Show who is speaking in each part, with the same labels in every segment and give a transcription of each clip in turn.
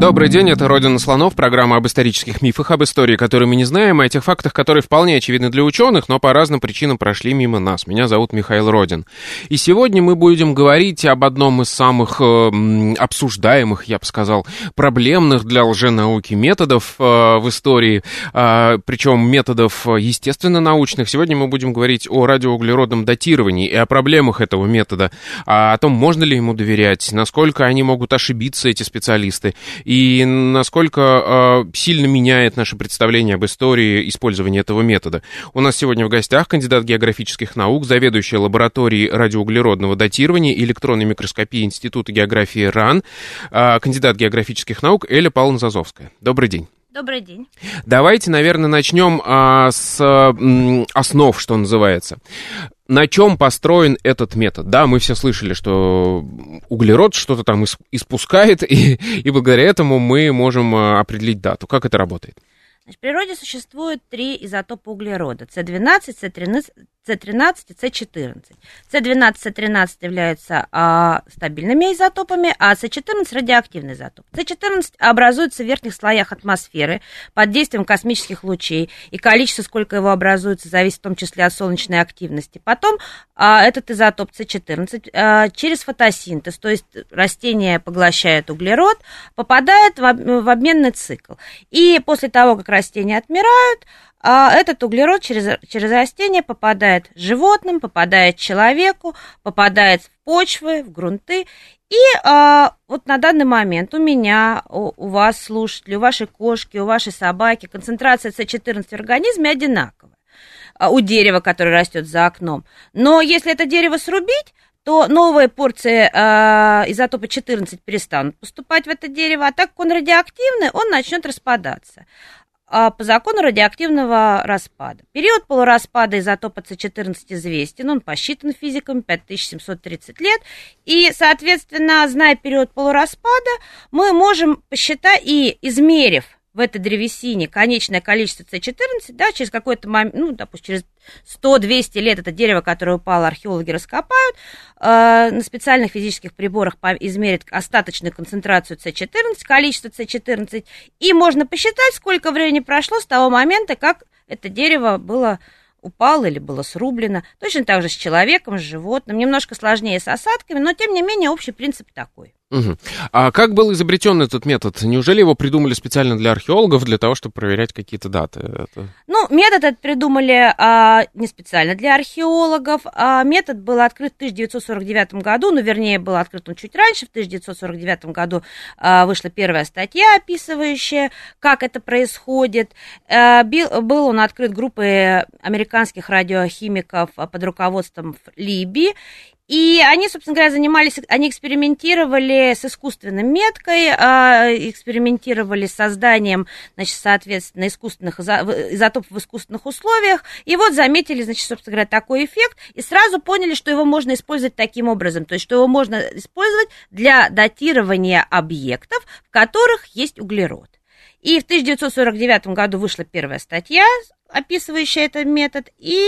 Speaker 1: Добрый день, это «Родина слонов», программа об исторических мифах, об истории, которую мы не знаем, и о тех фактах, которые вполне очевидны для ученых, но по разным причинам прошли мимо нас. Меня зовут Михаил Родин. И сегодня мы будем говорить об одном из самых э, обсуждаемых, я бы сказал, проблемных для лженауки методов э, в истории, э, причем методов естественно-научных. Сегодня мы будем говорить о радиоуглеродном датировании и о проблемах этого метода, о том, можно ли ему доверять, насколько они могут ошибиться, эти специалисты, и насколько э, сильно меняет наше представление об истории использования этого метода. У нас сегодня в гостях кандидат географических наук, заведующая лабораторией радиоуглеродного датирования и электронной микроскопии Института географии РАН, э, кандидат географических наук Эля Павловна Зазовская. Добрый день.
Speaker 2: Добрый день.
Speaker 1: Давайте, наверное, начнем а, с м, основ, что называется. На чем построен этот метод? Да, мы все слышали, что углерод что-то там испускает, и, и благодаря этому мы можем а, определить дату. Как это работает?
Speaker 2: В природе существует три изотопа углерода. С12, С13, с13 и С14. С12, С13 являются а, стабильными изотопами, а С14 радиоактивный изотоп. С14 образуется в верхних слоях атмосферы под действием космических лучей, и количество, сколько его образуется, зависит в том числе от солнечной активности. Потом а, этот изотоп С14 а, через фотосинтез, то есть растение поглощает углерод, попадает в, в обменный цикл. И после того, как растения отмирают, а этот углерод через, через растение попадает животным, попадает человеку, попадает в почвы, в грунты. И а, вот на данный момент у меня, у, у вас, слушатели, у вашей кошки, у вашей собаки концентрация С14 в организме одинаковая а, у дерева, которое растет за окном. Но если это дерево срубить, то новые порции э, изотопа 14 перестанут поступать в это дерево, а так как он радиоактивный, он начнет распадаться. А, по закону радиоактивного распада. Период полураспада изотопа С14 известен, он посчитан физиками 5730 лет, и, соответственно, зная период полураспада, мы можем посчитать и измерив в этой древесине конечное количество С14, да, через какой-то момент, ну, допустим, через 100-200 лет это дерево, которое упало, археологи раскопают, э, на специальных физических приборах измерят остаточную концентрацию С14, количество С14, и можно посчитать, сколько времени прошло с того момента, как это дерево было упало или было срублено. Точно так же с человеком, с животным. Немножко сложнее с осадками, но тем не менее общий принцип такой.
Speaker 1: Угу. А как был изобретен этот метод? Неужели его придумали специально для археологов, для того, чтобы проверять какие-то даты? Это...
Speaker 2: Ну, метод этот придумали а, не специально для археологов. А, метод был открыт в 1949 году, ну, вернее, был открыт он чуть раньше. В 1949 году а, вышла первая статья, описывающая, как это происходит. А, бил, был он открыт группой американских радиохимиков под руководством Либи. И они, собственно говоря, занимались, они экспериментировали с искусственной меткой, а, экспериментировали с созданием, значит, соответственно, искусственных изотопов в искусственных условиях. И вот заметили, значит, собственно говоря, такой эффект, и сразу поняли, что его можно использовать таким образом, то есть, что его можно использовать для датирования объектов, в которых есть углерод. И в 1949 году вышла первая статья описывающая этот метод, и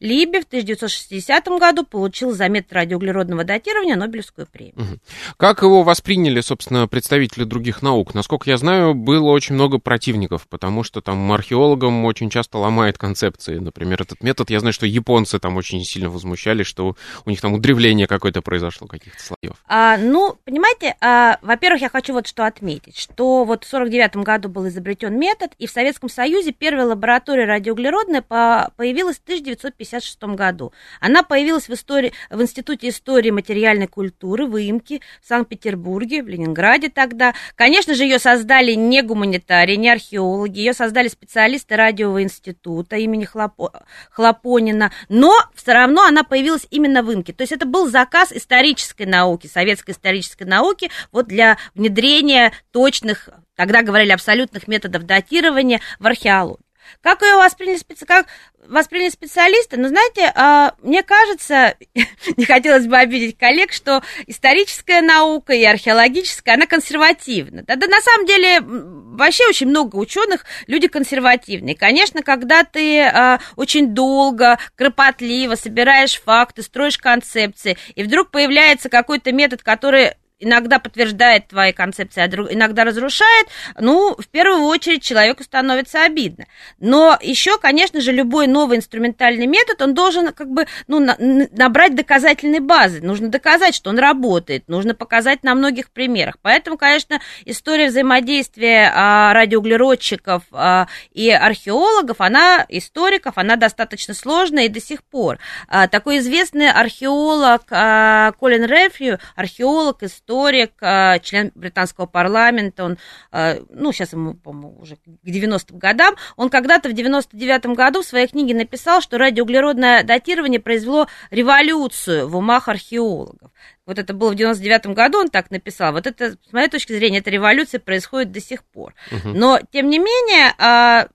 Speaker 2: Либи в 1960 году получил за метод радиоуглеродного датирования Нобелевскую премию.
Speaker 1: Как его восприняли, собственно, представители других наук? Насколько я знаю, было очень много противников, потому что там археологам очень часто ломает концепции. Например, этот метод, я знаю, что японцы там очень сильно возмущались, что у них там удревление какое-то произошло, каких-то слоев.
Speaker 2: А, ну, понимаете, а, во-первых, я хочу вот что отметить, что вот в 49 году был изобретен метод, и в Советском Союзе первая лаборатория радио углеродная появилась в 1956 году. Она появилась в, истории, в Институте истории материальной культуры выемки в Санкт-Петербурге, в Ленинграде тогда. Конечно же, ее создали не гуманитарии, не археологи, ее создали специалисты радиового института имени Хлопо, Хлопонина, но все равно она появилась именно в выемке. То есть это был заказ исторической науки, советской исторической науки, вот для внедрения точных, тогда говорили абсолютных методов датирования в археологию. Как ее восприняли, специ... как восприняли специалисты? Ну, знаете, а, мне кажется, не хотелось бы обидеть коллег, что историческая наука и археологическая, она консервативна. Да, да на самом деле, вообще очень много ученых, люди консервативные. Конечно, когда ты а, очень долго, кропотливо собираешь факты, строишь концепции, и вдруг появляется какой-то метод, который иногда подтверждает твои концепции, а иногда разрушает, ну, в первую очередь человеку становится обидно. Но еще, конечно же, любой новый инструментальный метод, он должен как бы, ну, на, набрать доказательной базы. Нужно доказать, что он работает, нужно показать на многих примерах. Поэтому, конечно, история взаимодействия а, радиоуглеродчиков а, и археологов, она, историков, она достаточно сложная и до сих пор. А, такой известный археолог а, Колин Рефью, археолог, историк, историк, а, член британского парламента, он, а, ну, сейчас ему, по-моему, уже к 90-м годам, он когда-то в 99-м году в своей книге написал, что радиоуглеродное датирование произвело революцию в умах археологов. Вот это было в 99-м году, он так написал. Вот это, с моей точки зрения, эта революция происходит до сих пор. Угу. Но, тем не менее, а,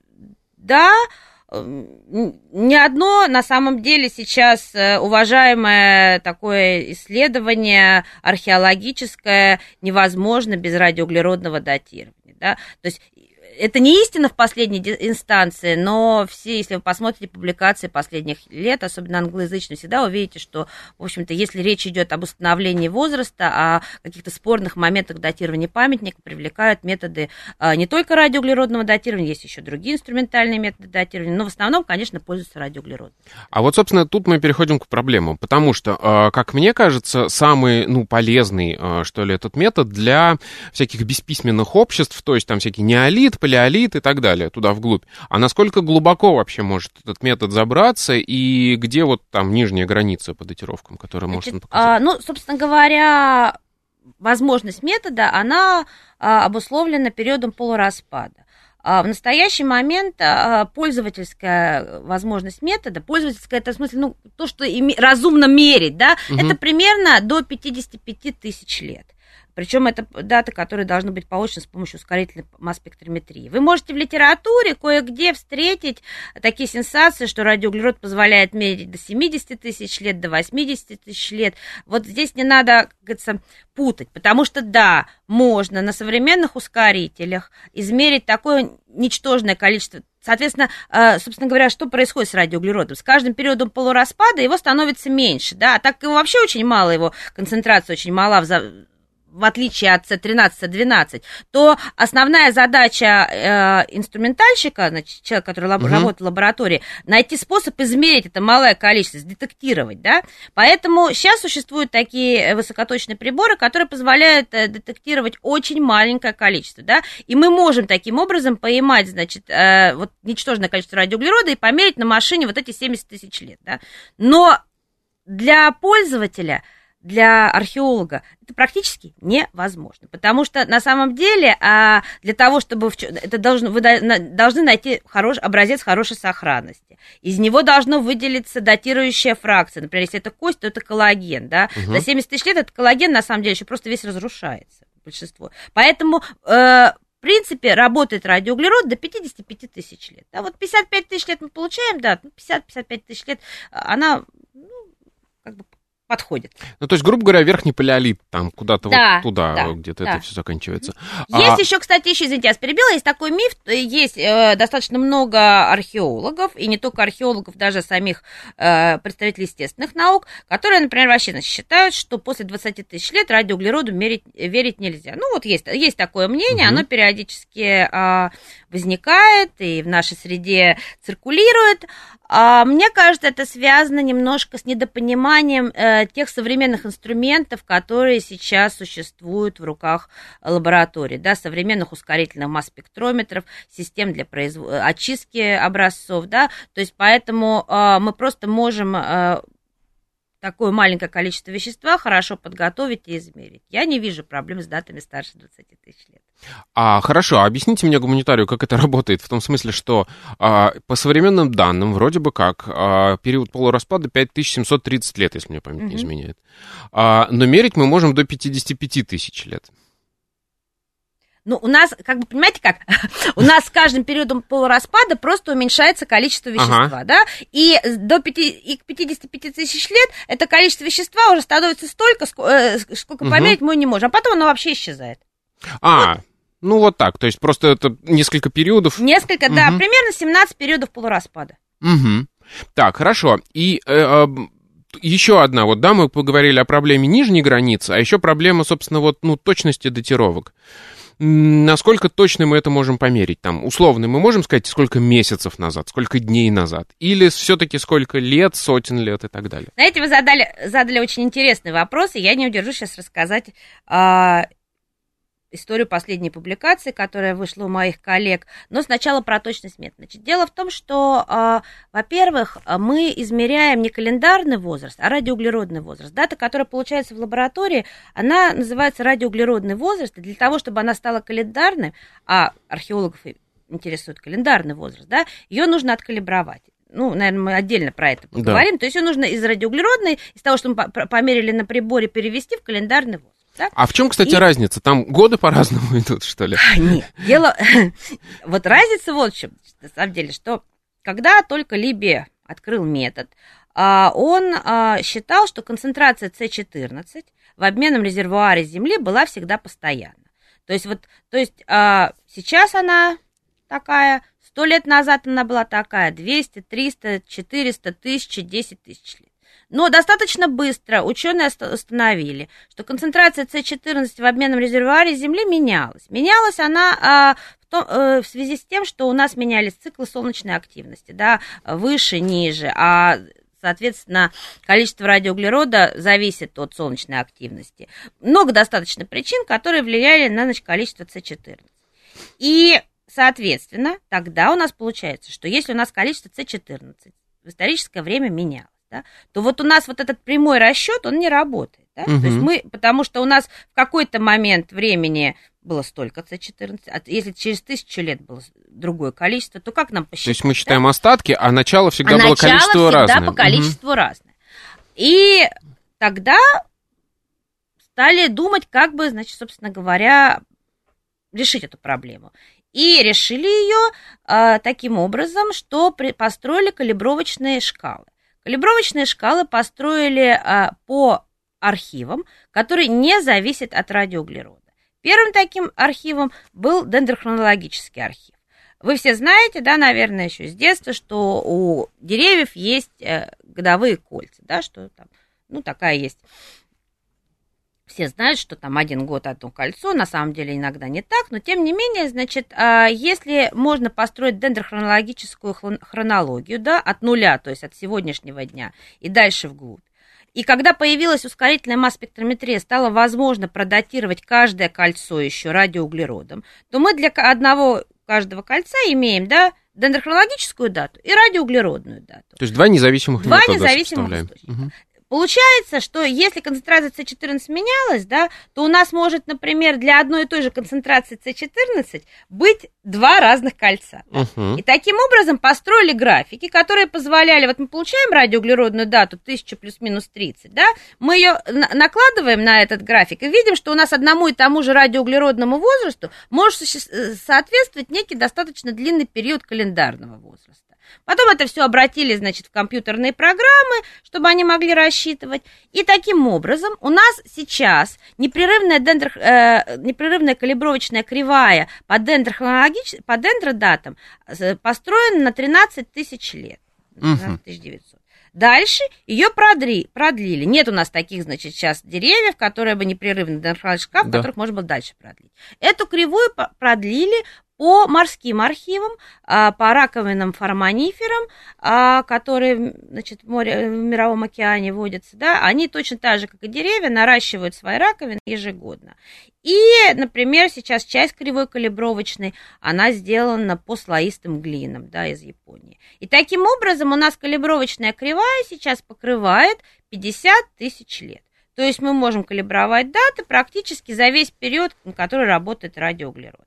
Speaker 2: да, ни одно на самом деле сейчас э, уважаемое такое исследование археологическое невозможно без радиоуглеродного датирования. Да? То есть это не истина в последней инстанции, но все, если вы посмотрите публикации последних лет, особенно англоязычные, всегда увидите, что, в общем-то, если речь идет об установлении возраста, о каких-то спорных моментах датирования памятника, привлекают методы а, не только радиоуглеродного датирования, есть еще другие инструментальные методы датирования, но в основном, конечно, пользуются радиоуглеродом.
Speaker 1: А вот, собственно, тут мы переходим к проблемам, потому что, а, как мне кажется, самый, ну, полезный, а, что ли, этот метод для всяких бесписьменных обществ, то есть там всякий неолит, палеолит и так далее, туда вглубь. А насколько глубоко вообще может этот метод забраться и где вот там нижняя граница по датировкам, которая может он показать?
Speaker 2: А, ну, собственно говоря, возможность метода, она а, обусловлена периодом полураспада. А в настоящий момент а, пользовательская возможность метода, пользовательская, это в смысле, ну, то, что разумно мерить, да, угу. это примерно до 55 тысяч лет. Причем это даты, которые должны быть получены с помощью ускорительной масс-спектрометрии. Вы можете в литературе кое-где встретить такие сенсации, что радиоуглерод позволяет мерить до 70 тысяч лет, до 80 тысяч лет. Вот здесь не надо, как говорится, путать, потому что, да, можно на современных ускорителях измерить такое ничтожное количество Соответственно, э, собственно говоря, что происходит с радиоуглеродом? С каждым периодом полураспада его становится меньше, да, а так его вообще очень мало, его концентрация очень мала в в отличие от C13, C12, то основная задача э, инструментальщика, значит, человека, который лаб- угу. работает в лаборатории, найти способ измерить это малое количество, сдетектировать, да. Поэтому сейчас существуют такие высокоточные приборы, которые позволяют э, детектировать очень маленькое количество, да, и мы можем таким образом поймать, значит, э, вот ничтожное количество радиоуглерода и померить на машине вот эти 70 тысяч лет, да. Но для пользователя – для археолога это практически невозможно, потому что на самом деле а, для того, чтобы в, это должно, вы должны найти хороший образец хорошей сохранности. Из него должно выделиться датирующая фракция. Например, если это кость, то это коллаген. Да? Угу. За 70 тысяч лет этот коллаген на самом деле еще просто весь разрушается, большинство. Поэтому э, в принципе, работает радиоуглерод до 55 тысяч лет. А вот 55 тысяч лет мы получаем, да, 50-55 тысяч лет, она ну, как бы подходит.
Speaker 1: Ну, то есть, грубо говоря, верхний палеолит, там куда-то да, вот туда да, где-то да. это все заканчивается.
Speaker 2: Есть а... еще, кстати, еще, извините, я перебила, есть такой миф, есть э, достаточно много археологов, и не только археологов, даже самих э, представителей естественных наук, которые, например, вообще значит, считают, что после 20 тысяч лет радиоуглероду мерить, верить нельзя. Ну, вот есть, есть такое мнение, угу. оно периодически э, возникает и в нашей среде циркулирует. А, мне кажется, это связано немножко с недопониманием э, тех современных инструментов, которые сейчас существуют в руках лабораторий, да, современных ускорительных масс-спектрометров, систем для произв... очистки образцов, да, то есть поэтому э, мы просто можем э, такое маленькое количество вещества хорошо подготовить и измерить. Я не вижу проблем с датами старше 20 тысяч лет.
Speaker 1: А, хорошо, объясните мне, гуманитарию, как это работает, в том смысле, что а, по современным данным, вроде бы как, а, период полураспада 5730 лет, если мне память не изменяет. А, но мерить мы можем до 55 тысяч лет.
Speaker 2: Ну, у нас, как бы, понимаете как, у нас с каждым периодом полураспада просто уменьшается количество вещества, ага. да, и, до 5, и к 55 тысяч лет это количество вещества уже становится столько, сколько, э, сколько угу. померить мы не можем, а потом оно вообще исчезает.
Speaker 1: А, вот. ну вот так, то есть просто это несколько периодов.
Speaker 2: Несколько, угу. да, примерно 17 периодов полураспада.
Speaker 1: Угу. Так, хорошо. И э, э, еще одна, вот да, мы поговорили о проблеме нижней границы, а еще проблема, собственно, вот, ну, точности датировок. Насколько точно мы это можем померить? Там, условно, мы можем сказать, сколько месяцев назад, сколько дней назад? Или все-таки сколько лет, сотен лет и так далее?
Speaker 2: Знаете, вы задали, задали очень интересный вопрос, и я не удержусь сейчас рассказать а, историю последней публикации, которая вышла у моих коллег, но сначала про точность метода. Значит, дело в том, что, э, во-первых, мы измеряем не календарный возраст, а радиоуглеродный возраст. Дата, которая получается в лаборатории, она называется радиоуглеродный возраст, и для того, чтобы она стала календарной, а археологов интересует календарный возраст, да, ее нужно откалибровать ну, наверное, мы отдельно про это поговорим. Да. То есть ее нужно из радиоуглеродной, из того, что мы померили на приборе, перевести в календарный возраст.
Speaker 1: Да? А в чем, кстати, и... разница? Там годы по-разному идут, что ли?
Speaker 2: А, нет, дело... вот разница вот в чем, на самом деле, что когда только Либе открыл метод, а, он а, считал, что концентрация С14 в обменном резервуаре Земли была всегда постоянна. То есть вот, то есть сейчас она такая, сто лет назад она была такая, 200, 300, 400, 1000, 10 тысяч лет. Но достаточно быстро ученые установили, что концентрация С14 в обменном резервуаре Земли менялась. Менялась она а, в, том, а, в связи с тем, что у нас менялись циклы солнечной активности, да, выше, ниже, а соответственно, количество радиоуглерода зависит от солнечной активности. Много достаточно причин, которые влияли на значит, количество С14. И, соответственно, тогда у нас получается, что если у нас количество С14 в историческое время менялось, да, то вот у нас вот этот прямой расчет, он не работает. Да? Угу. То есть мы, потому что у нас в какой-то момент времени было столько С14, а если через тысячу лет было другое количество, то как нам посчитать?
Speaker 1: То есть мы считаем да? остатки, а начало всегда а было
Speaker 2: начало
Speaker 1: количество
Speaker 2: всегда
Speaker 1: разное.
Speaker 2: по количеству угу. разное. И тогда стали думать, как бы, значит, собственно говоря, решить эту проблему. И решили ее э, таким образом, что при, построили калибровочные шкалы. Калибровочные шкалы построили а, по архивам, которые не зависят от радиоуглерода. Первым таким архивом был дендрохронологический архив. Вы все знаете, да, наверное, еще с детства, что у деревьев есть э, годовые кольца, да, что там, ну, такая есть все знают, что там один год одно кольцо, на самом деле иногда не так, но тем не менее, значит, а, если можно построить дендрохронологическую хронологию, да, от нуля, то есть от сегодняшнего дня и дальше вглубь, и когда появилась ускорительная масс-спектрометрия, стало возможно продатировать каждое кольцо еще радиоуглеродом, то мы для одного каждого кольца имеем, да, дендрохронологическую дату и радиоуглеродную дату.
Speaker 1: То есть два независимых
Speaker 2: Два независимых источника. Угу. Получается, что если концентрация С14 менялась, да, то у нас может, например, для одной и той же концентрации С14 быть два разных кольца. Uh-huh. И таким образом построили графики, которые позволяли, вот мы получаем радиоуглеродную дату 1000 плюс-минус 30, да, мы ее накладываем на этот график и видим, что у нас одному и тому же радиоуглеродному возрасту может э, соответствовать некий достаточно длинный период календарного возраста. Потом это все обратили, значит, в компьютерные программы, чтобы они могли рассчитывать. И таким образом у нас сейчас непрерывная, дендро, э, непрерывная калибровочная кривая по, дендрохронологич... по дендродатам э, построена на 13 тысяч лет. 13 900. Дальше ее продли, продлили. Нет у нас таких, значит, сейчас деревьев, которые бы непрерывно дендрохронологический шкаф, да. которых можно было дальше продлить. Эту кривую продлили по морским архивам, а, по раковинам форманиферам, а, которые значит, в, море, в Мировом океане водятся, да, они точно так же, как и деревья, наращивают свои раковины ежегодно. И, например, сейчас часть кривой калибровочной, она сделана по слоистым глинам, да, из Японии. И таким образом у нас калибровочная кривая сейчас покрывает 50 тысяч лет. То есть мы можем калибровать даты практически за весь период, на который работает радиоуглерод.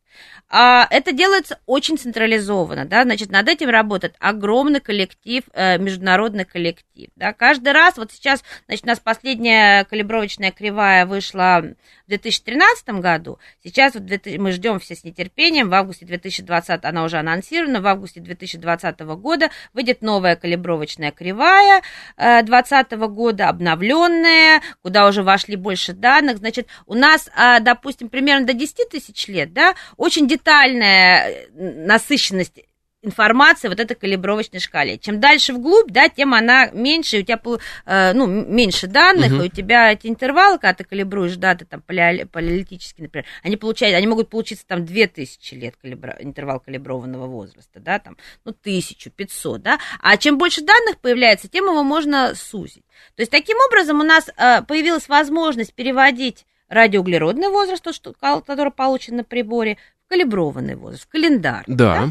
Speaker 2: А, это делается очень централизованно, да, значит, над этим работает огромный коллектив, э, международный коллектив, да, каждый раз, вот сейчас, значит, у нас последняя калибровочная кривая вышла в 2013 году, сейчас вот мы ждем все с нетерпением, в августе 2020 она уже анонсирована, в августе 2020 года выйдет новая калибровочная кривая 2020 э, года, обновленная, куда уже вошли больше данных, значит, у нас, а, допустим, примерно до 10 тысяч лет, да, очень детальная э, насыщенность информации вот этой калибровочной шкале. Чем дальше вглубь, да, тем она меньше, у тебя э, ну, меньше данных, угу. и у тебя эти интервалы, когда ты калибруешь даты там палеолитические, например, они получают, они могут получиться там 2000 лет калибра, интервал калиброванного возраста, да, там, ну, 1500, да, а чем больше данных появляется, тем его можно сузить. То есть, таким образом, у нас э, появилась возможность переводить радиоуглеродный возраст, тот, что, который получен на приборе, в калиброванный возраст, в календарь.
Speaker 1: Да. да?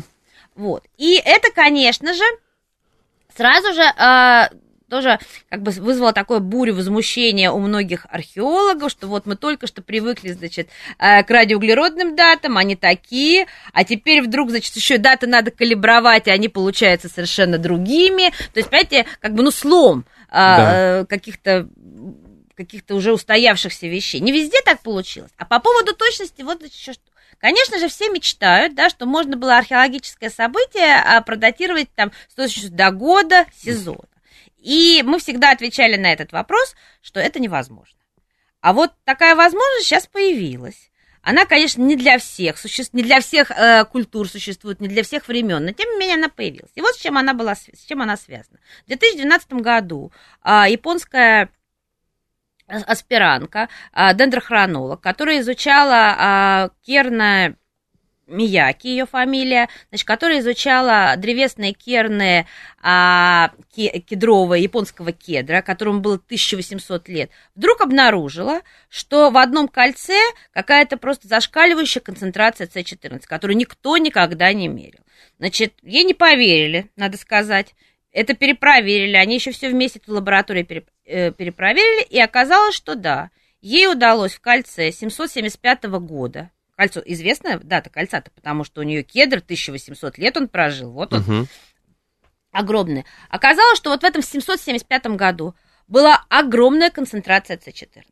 Speaker 2: Вот. И это, конечно же, сразу же э, тоже как бы вызвало такое бурю возмущения у многих археологов, что вот мы только что привыкли, значит, э, к радиоуглеродным датам, они такие, а теперь вдруг, значит, еще даты надо калибровать, и они получаются совершенно другими. То есть, понимаете, как бы, ну, слом э, да. каких-то каких-то уже устоявшихся вещей. Не везде так получилось. А по поводу точности, вот еще что. Конечно же, все мечтают, да, что можно было археологическое событие а, продатировать там с точностью до года, сезона. И мы всегда отвечали на этот вопрос, что это невозможно. А вот такая возможность сейчас появилась. Она, конечно, не для всех, суще... не для всех э, культур существует, не для всех времен, но тем не менее она появилась. И вот с чем она была, с чем она связана. В 2012 году э, японская аспирантка, а, дендрохронолог, которая изучала а, керна Мияки, ее фамилия, значит, которая изучала древесные керны а, кедрового, японского кедра, которому было 1800 лет, вдруг обнаружила, что в одном кольце какая-то просто зашкаливающая концентрация С14, которую никто никогда не мерил. Значит, ей не поверили, надо сказать. Это перепроверили, они еще все вместе в лаборатории э, перепроверили, и оказалось, что да, ей удалось в кольце 775 года, кольцо, известная дата кольца-то, потому что у нее кедр 1800 лет он прожил, вот он, угу. огромный. Оказалось, что вот в этом 775 году была огромная концентрация С14.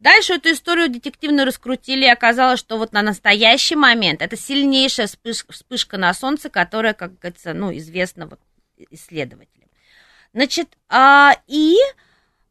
Speaker 2: Дальше эту историю детективно раскрутили, и оказалось, что вот на настоящий момент это сильнейшая вспышка, вспышка на Солнце, которая, как говорится, ну, известна вот исследователям. Значит, а, и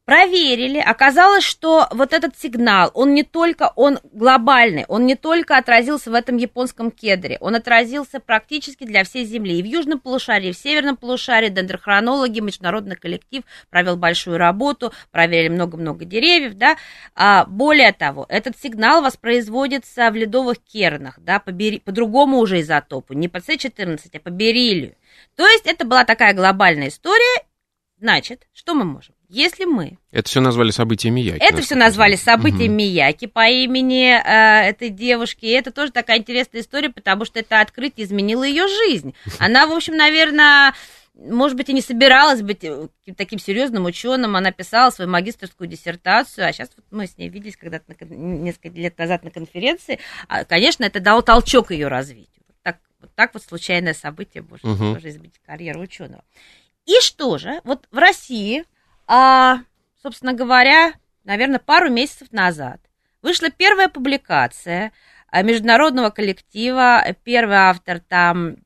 Speaker 2: проверили, оказалось, что вот этот сигнал, он не только, он глобальный, он не только отразился в этом японском кедре, он отразился практически для всей Земли. И в южном полушарии, и в северном полушарии дендрохронологи, международный коллектив провел большую работу, проверили много-много деревьев, да. А, более того, этот сигнал воспроизводится в ледовых кернах, да, по, бери, по другому уже изотопу, не по С14, а по бериллию. То есть это была такая глобальная история. Значит, что мы можем? Если мы...
Speaker 1: Это все назвали событиями Мияки.
Speaker 2: Это все назвали событиями угу. Мияки по имени э, этой девушки. И это тоже такая интересная история, потому что это открытие изменило ее жизнь. Она, в общем, наверное, может быть, и не собиралась быть э, таким серьезным ученым. Она писала свою магистрскую диссертацию, а сейчас вот мы с ней виделись когда-то несколько лет назад на конференции. А, конечно, это дало толчок ее развитию. Вот так вот случайное событие может угу. тоже избить карьеру ученого. И что же, вот в России, а, собственно говоря, наверное, пару месяцев назад вышла первая публикация а, международного коллектива. Первый автор там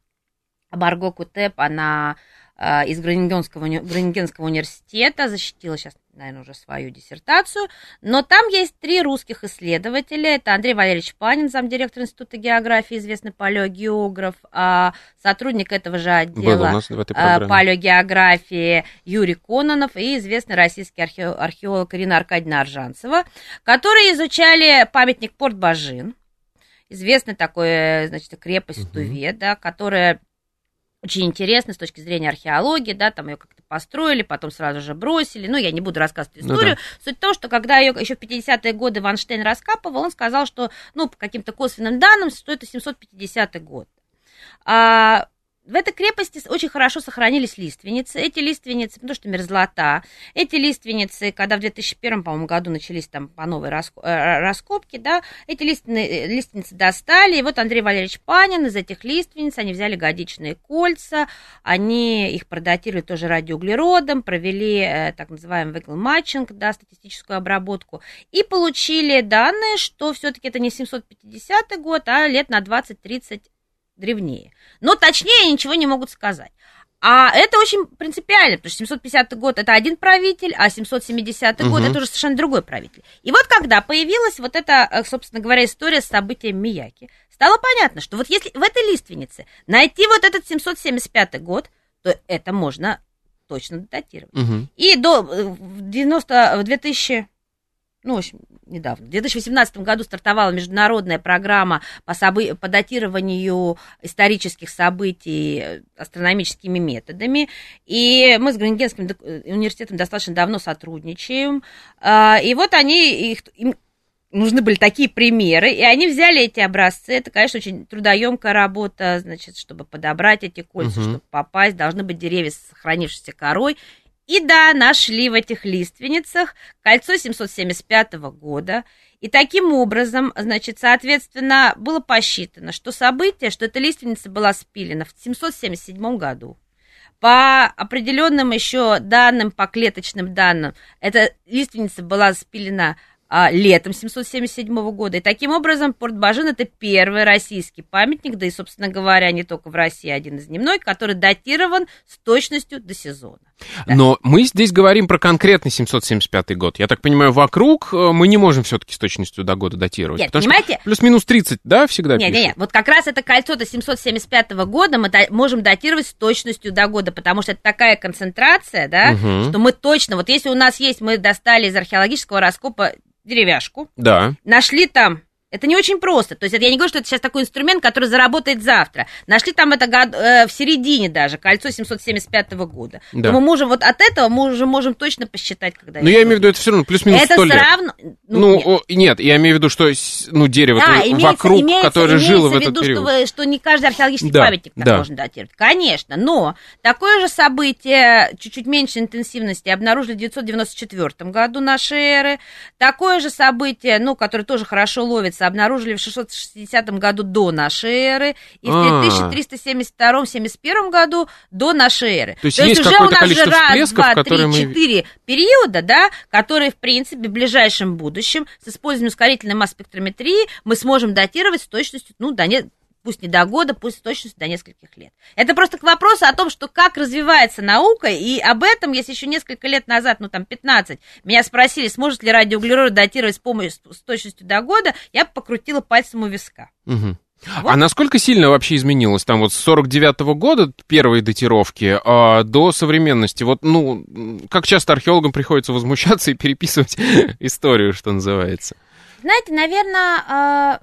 Speaker 2: Барго Кутеп, она а, из Гронингенского, Гронингенского университета, защитила сейчас наверное, уже свою диссертацию. Но там есть три русских исследователя. Это Андрей Валерьевич Панин, замдиректор Института географии, известный палеогеограф, а, сотрудник этого же отдела а, палеогеографии Юрий Кононов и известный российский археолог Ирина Аркадьевна Аржанцева, которые изучали памятник Порт Бажин, известный такой, значит, крепость угу. Туве, да, которая очень интересно с точки зрения археологии, да, там ее как-то построили, потом сразу же бросили. Ну, я не буду рассказывать историю. Ну, да. Суть в том, что когда ее еще в 50-е годы Ванштейн раскапывал, он сказал, что, ну, по каким-то косвенным данным, что это 750 год. А в этой крепости очень хорошо сохранились лиственницы. Эти лиственницы, потому что мерзлота, эти лиственницы, когда в 2001, по-моему, году начались там по новой э, раскопки, да, эти лиственницы достали, и вот Андрей Валерьевич Панин из этих лиственниц, они взяли годичные кольца, они их продатировали тоже радиоуглеродом, провели э, так называемый матчинг, да, статистическую обработку, и получили данные, что все-таки это не 750 год, а лет на 20-30 древнее. Но точнее ничего не могут сказать. А это очень принципиально, потому что 750 год это один правитель, а 770 угу. год это уже совершенно другой правитель. И вот когда появилась вот эта, э, собственно говоря, история с событием Мияки, стало понятно, что вот если в этой лиственнице найти вот этот 775 год, то это можно точно датировать. Угу. И до э, в 90, в 2000 ну, в общем, недавно. В 2018 году стартовала международная программа по, собы- по датированию исторических событий астрономическими методами. И мы с Гронингенским университетом достаточно давно сотрудничаем. А, и вот они, их, им нужны были такие примеры, и они взяли эти образцы. Это, конечно, очень трудоемкая работа, значит, чтобы подобрать эти кольца, угу. чтобы попасть. Должны быть деревья с сохранившейся корой. И да, нашли в этих лиственницах кольцо 775 года. И таким образом, значит, соответственно, было посчитано, что событие, что эта лиственница была спилена в 777 году. По определенным еще данным, по клеточным данным, эта лиственница была спилена а, летом 777 года. И таким образом Порт Бажин это первый российский памятник, да и, собственно говоря, не только в России, один из земной, который датирован с точностью до сезона.
Speaker 1: Да. Но мы здесь говорим про конкретный 775 год. Я так понимаю, вокруг э, мы не можем все-таки с точностью до года датировать.
Speaker 2: Нет, понимаете?
Speaker 1: Плюс-минус 30, да, всегда
Speaker 2: Нет, нет, нет. Вот как раз это кольцо до 775 года мы можем датировать с точностью до года, потому что это такая концентрация, да, угу. что мы точно, вот если у нас есть, мы достали из археологического раскопа деревяшку.
Speaker 1: Да.
Speaker 2: Нашли там это не очень просто. То есть это, я не говорю, что это сейчас такой инструмент, который заработает завтра. Нашли там это год, э, в середине даже, кольцо 775 года. Да. Но мы можем, вот от этого мы уже можем точно посчитать, когда...
Speaker 1: Но я имею в виду, это все равно плюс-минус
Speaker 2: Это
Speaker 1: лет.
Speaker 2: равно...
Speaker 1: Ну, ну нет. О, нет, я имею в виду, что ну, дерево да, имеется, вокруг, имеется, которое имеется жило в, в этот период.
Speaker 2: Что, что не каждый археологический да, памятник так да. можно датировать. Конечно, но такое же событие, чуть-чуть меньше интенсивности, обнаружили в 994 году нашей эры. Такое же событие, ну, которое тоже хорошо ловится, обнаружили в 600 660 году до нашей эры и в 1372-71 году до нашей эры.
Speaker 1: То есть, То есть, есть уже у нас же раз, два, три, мы...
Speaker 2: четыре периода, да, которые, в принципе, в ближайшем будущем с использованием ускорительной масс-спектрометрии мы сможем датировать с точностью, ну, до не, пусть не до года, пусть с точностью до нескольких лет. Это просто к вопросу о том, что как развивается наука, и об этом, если еще несколько лет назад, ну там 15, меня спросили, сможет ли радиоуглерод датировать с помощью с точностью до года, я покрутила пальцем у виска.
Speaker 1: Угу. Вот. А насколько сильно вообще изменилось там вот с 49 -го года первые датировки а, до современности? Вот, ну, как часто археологам приходится возмущаться и переписывать историю, что называется?
Speaker 2: Знаете, наверное, а,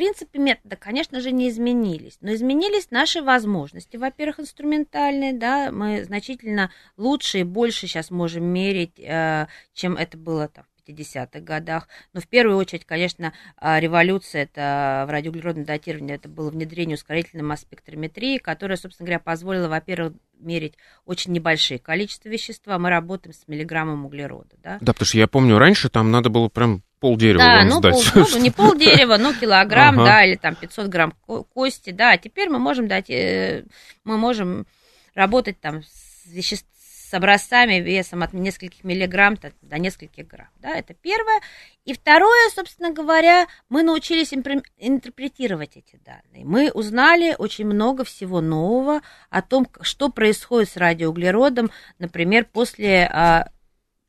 Speaker 2: принципы метода, конечно же, не изменились, но изменились наши возможности. Во-первых, инструментальные, да, мы значительно лучше и больше сейчас можем мерить, э, чем это было там 50-х годах. Но в первую очередь, конечно, а, революция это в радиоуглеродном датировании, это было внедрение ускорительной масс-спектрометрии, которая, собственно говоря, позволила, во-первых, мерить очень небольшие количества вещества. Мы работаем с миллиграммом углерода. Да,
Speaker 1: да потому что я помню, раньше там надо было прям пол дерева
Speaker 2: да,
Speaker 1: вам
Speaker 2: ну,
Speaker 1: сдать.
Speaker 2: Пол, ну, не пол дерева, но килограмм, ага. да, или там 500 грамм кости, да. Теперь мы можем дать, э, мы можем работать там с с образцами весом от нескольких миллиграмм до нескольких грамм. Да, это первое. И второе, собственно говоря, мы научились интерпретировать эти данные. Мы узнали очень много всего нового о том, что происходит с радиоуглеродом, например, после а,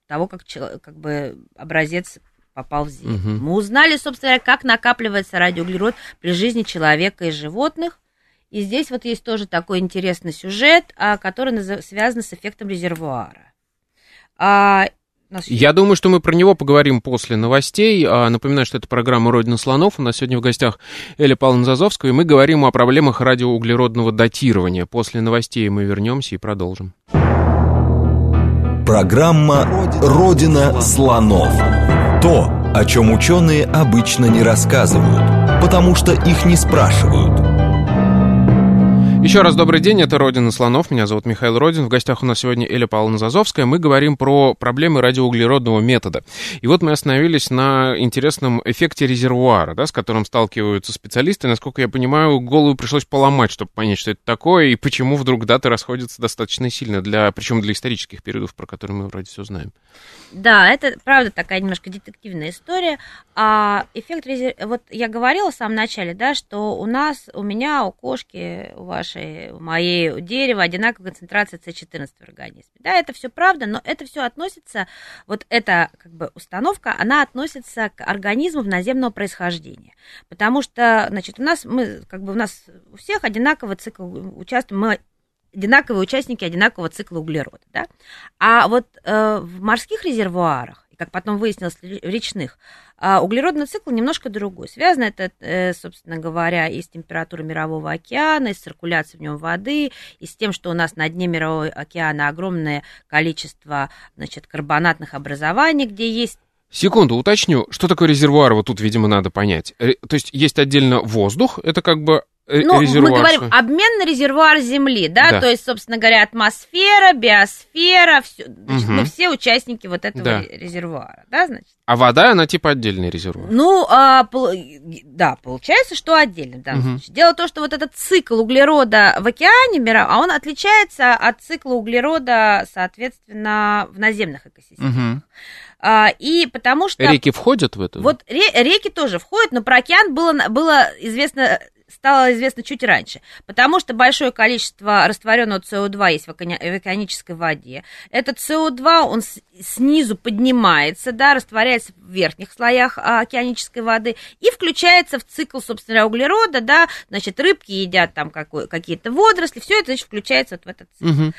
Speaker 2: того, как, как бы образец попал в землю. Угу. Мы узнали, собственно говоря, как накапливается радиоуглерод при жизни человека и животных. И здесь вот есть тоже такой интересный сюжет, а, который связан с эффектом резервуара.
Speaker 1: А, я думаю, что мы про него поговорим после новостей. А, напоминаю, что это программа «Родина слонов». У нас сегодня в гостях Эля Павловна Зазовская, и мы говорим о проблемах радиоуглеродного датирования. После новостей мы вернемся и продолжим.
Speaker 3: Программа «Родина слонов». То, о чем ученые обычно не рассказывают, потому что их не спрашивают –
Speaker 1: Еще раз добрый день, это «Родина слонов», меня зовут Михаил Родин, в гостях у нас сегодня Эля Павловна Зазовская, мы говорим про проблемы радиоуглеродного метода. И вот мы остановились на интересном эффекте резервуара, да, с которым сталкиваются специалисты, насколько я понимаю, голову пришлось поломать, чтобы понять, что это такое, и почему вдруг даты расходятся достаточно сильно, для, причем для исторических периодов, про которые мы вроде все знаем.
Speaker 2: Да, это правда такая немножко детективная история. А эффект резерв... Вот я говорила в самом начале, да, что у нас, у меня, у кошки, у вашей, у моей, у дерева одинаковая концентрация С14 в организме. Да, это все правда, но это все относится, вот эта как бы установка, она относится к организмам наземного происхождения. Потому что, значит, у нас, мы, как бы у нас у всех одинаковый цикл, участвуем, мы одинаковые участники одинакового цикла углерода. Да? А вот э, в морских резервуарах, как потом выяснилось, речных, э, углеродный цикл немножко другой. Связано это, э, собственно говоря, и с температурой мирового океана, и с циркуляцией в нем воды, и с тем, что у нас на дне мирового океана огромное количество значит, карбонатных образований, где есть
Speaker 1: Секунду, уточню, что такое резервуар, вот тут, видимо, надо понять. То есть есть отдельно воздух, это как бы
Speaker 2: Э, ну, мы говорим обмен на резервуар Земли, да? да, то есть, собственно говоря, атмосфера, биосфера, все, значит, угу. мы все участники вот этого да. резервуара, да, значит?
Speaker 1: А вода, она типа отдельный резервуар?
Speaker 2: Ну, а, да, получается, что отдельно, да. Угу. Дело в том, что вот этот цикл углерода в океане, а он отличается от цикла углерода, соответственно, в наземных экосистемах. Угу. А, и потому что...
Speaker 1: Реки входят в это?
Speaker 2: Вот реки тоже входят, но про океан было, было известно стало известно чуть раньше, потому что большое количество растворенного СО2 есть в океанической воде. Этот СО2, он снизу поднимается, да, растворяется в верхних слоях а, океанической воды и включается в цикл, собственно, углерода, да, значит, рыбки едят там какие-то водоросли, все это, значит, включается вот в этот цикл. Угу.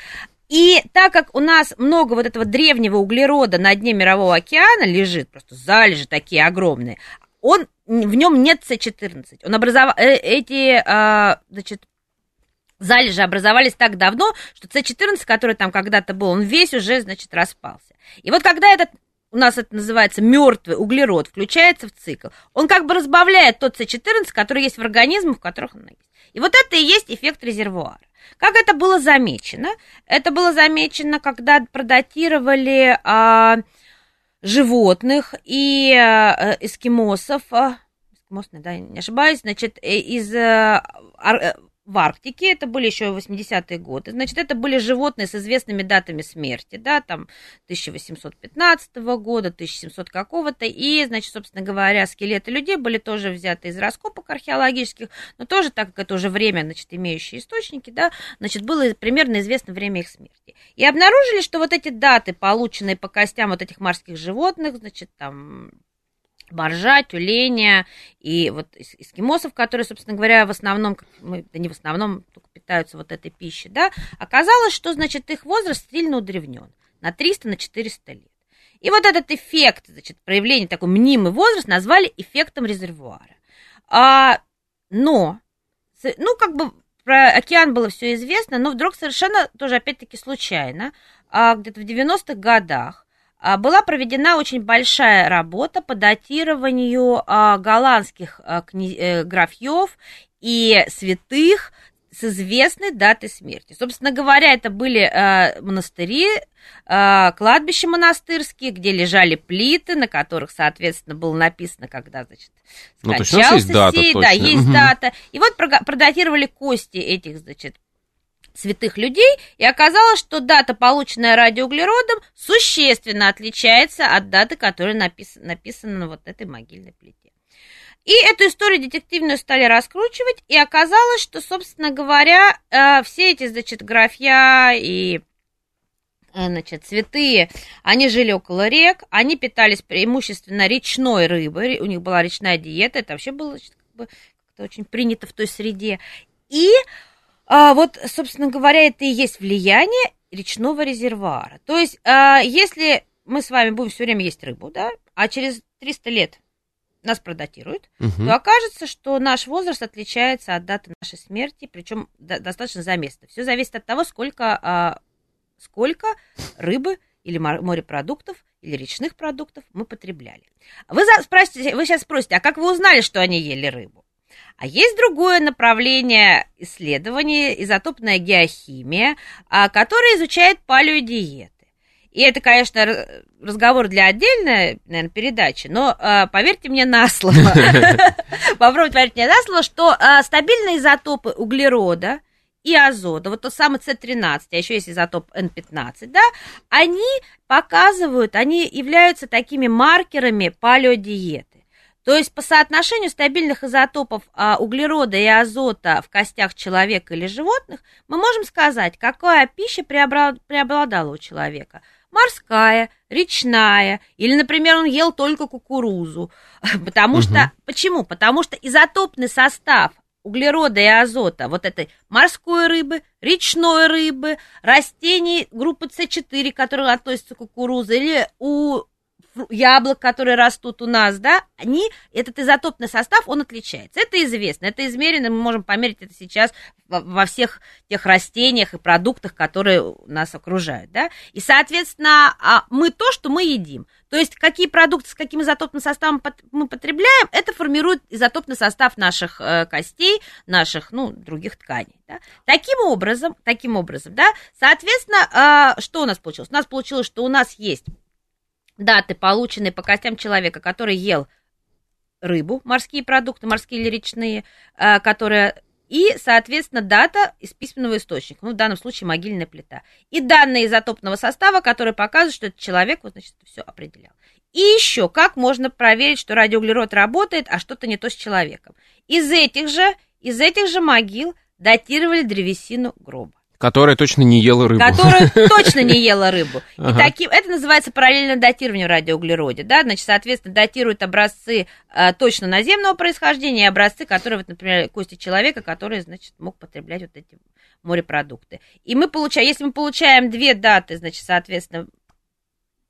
Speaker 2: И так как у нас много вот этого древнего углерода на дне Мирового океана лежит, просто залежи такие огромные, он, в нем нет С14. Он образовал, э, эти, а, значит, залежи образовались так давно, что С14, который там когда-то был, он весь уже, значит, распался. И вот когда этот у нас это называется мертвый углерод, включается в цикл, он как бы разбавляет тот С14, который есть в организмах, в которых он есть. И вот это и есть эффект резервуара. Как это было замечено? Это было замечено, когда продатировали а, животных и э, эскимосов, э, эскимосные, да, не ошибаюсь, значит, э, из в Арктике, это были еще 80-е годы, значит, это были животные с известными датами смерти, да, там 1815 года, 1700 какого-то, и, значит, собственно говоря, скелеты людей были тоже взяты из раскопок археологических, но тоже, так как это уже время, значит, имеющие источники, да, значит, было примерно известно время их смерти. И обнаружили, что вот эти даты, полученные по костям вот этих морских животных, значит, там боржа, тюленя и вот эскимосов, которые, собственно говоря, в основном, мы, да не в основном, только питаются вот этой пищей, да, оказалось, что, значит, их возраст сильно удревнен на 300, на 400 лет. И вот этот эффект, значит, проявления, такой мнимый возраст назвали эффектом резервуара. А, но, ну, как бы про океан было все известно, но вдруг совершенно тоже, опять-таки, случайно, а, где-то в 90-х годах была проведена очень большая работа по датированию а, голландских а, э, графьев и святых с известной датой смерти. Собственно говоря, это были э, монастыри, э, кладбища монастырские, где лежали плиты, на которых, соответственно, было написано, когда, значит, скончался ну, то есть, есть дата, сей, да, есть угу. дата. И вот продатировали кости этих, значит, святых людей, и оказалось, что дата, полученная радиоуглеродом, существенно отличается от даты, которая напис... написана на вот этой могильной плите. И эту историю детективную стали раскручивать, и оказалось, что, собственно говоря, э, все эти, значит, графья и э, значит, святые, они жили около рек, они питались преимущественно речной рыбой, у них была речная диета, это вообще было как бы, как очень принято в той среде. И а, вот, собственно говоря, это и есть влияние речного резервуара. То есть, а, если мы с вами будем все время есть рыбу, да, а через 300 лет нас продатируют, угу. то окажется, что наш возраст отличается от даты нашей смерти, причем до, достаточно заместно. Все зависит от того, сколько, а, сколько рыбы или морепродуктов или речных продуктов мы потребляли. Вы, спросите, вы сейчас спросите, а как вы узнали, что они ели рыбу? А есть другое направление исследования, изотопная геохимия, а, которое изучает палеодиеты. И это, конечно, разговор для отдельной, наверное, передачи, но а, поверьте мне на слово, попробуйте поверить мне на слово, что стабильные изотопы углерода – и азота, вот тот самый С13, а еще есть изотоп Н15, да, они показывают, они являются такими маркерами палеодиеты. То есть по соотношению стабильных изотопов а, углерода и азота в костях человека или животных мы можем сказать, какая пища преобладала у человека. Морская, речная, или, например, он ел только кукурузу. Потому угу. что, почему? Потому что изотопный состав углерода и азота вот этой морской рыбы, речной рыбы, растений группы С4, которые относятся к кукурузе, или у яблок, которые растут у нас, да, они, этот изотопный состав, он отличается. Это известно, это измерено, мы можем померить это сейчас во всех тех растениях и продуктах, которые нас окружают, да. И, соответственно, а, мы то, что мы едим. То есть, какие продукты с каким изотопным составом мы потребляем, это формирует изотопный состав наших э, костей, наших, ну, других тканей. Да? Таким образом, таким образом, да, соответственно, э, что у нас получилось? У нас получилось, что у нас есть даты, полученные по костям человека, который ел рыбу, морские продукты, морские или речные, э, которые и, соответственно, дата из письменного источника, ну, в данном случае могильная плита, и данные изотопного состава, которые показывают, что этот человек, вот, значит, все определял. И еще, как можно проверить, что радиоуглерод работает, а что-то не то с человеком. Из этих же, из этих же могил датировали древесину гроба.
Speaker 1: Которая точно не ела рыбу.
Speaker 2: Которая точно не ела рыбу. И таким, это называется параллельное датирование в радиоуглероде. Да? Значит, соответственно, датируют образцы э, точно наземного происхождения и образцы, которые, вот, например, кости человека, который, значит, мог потреблять вот эти морепродукты. И мы получаем, если мы получаем две даты, значит, соответственно,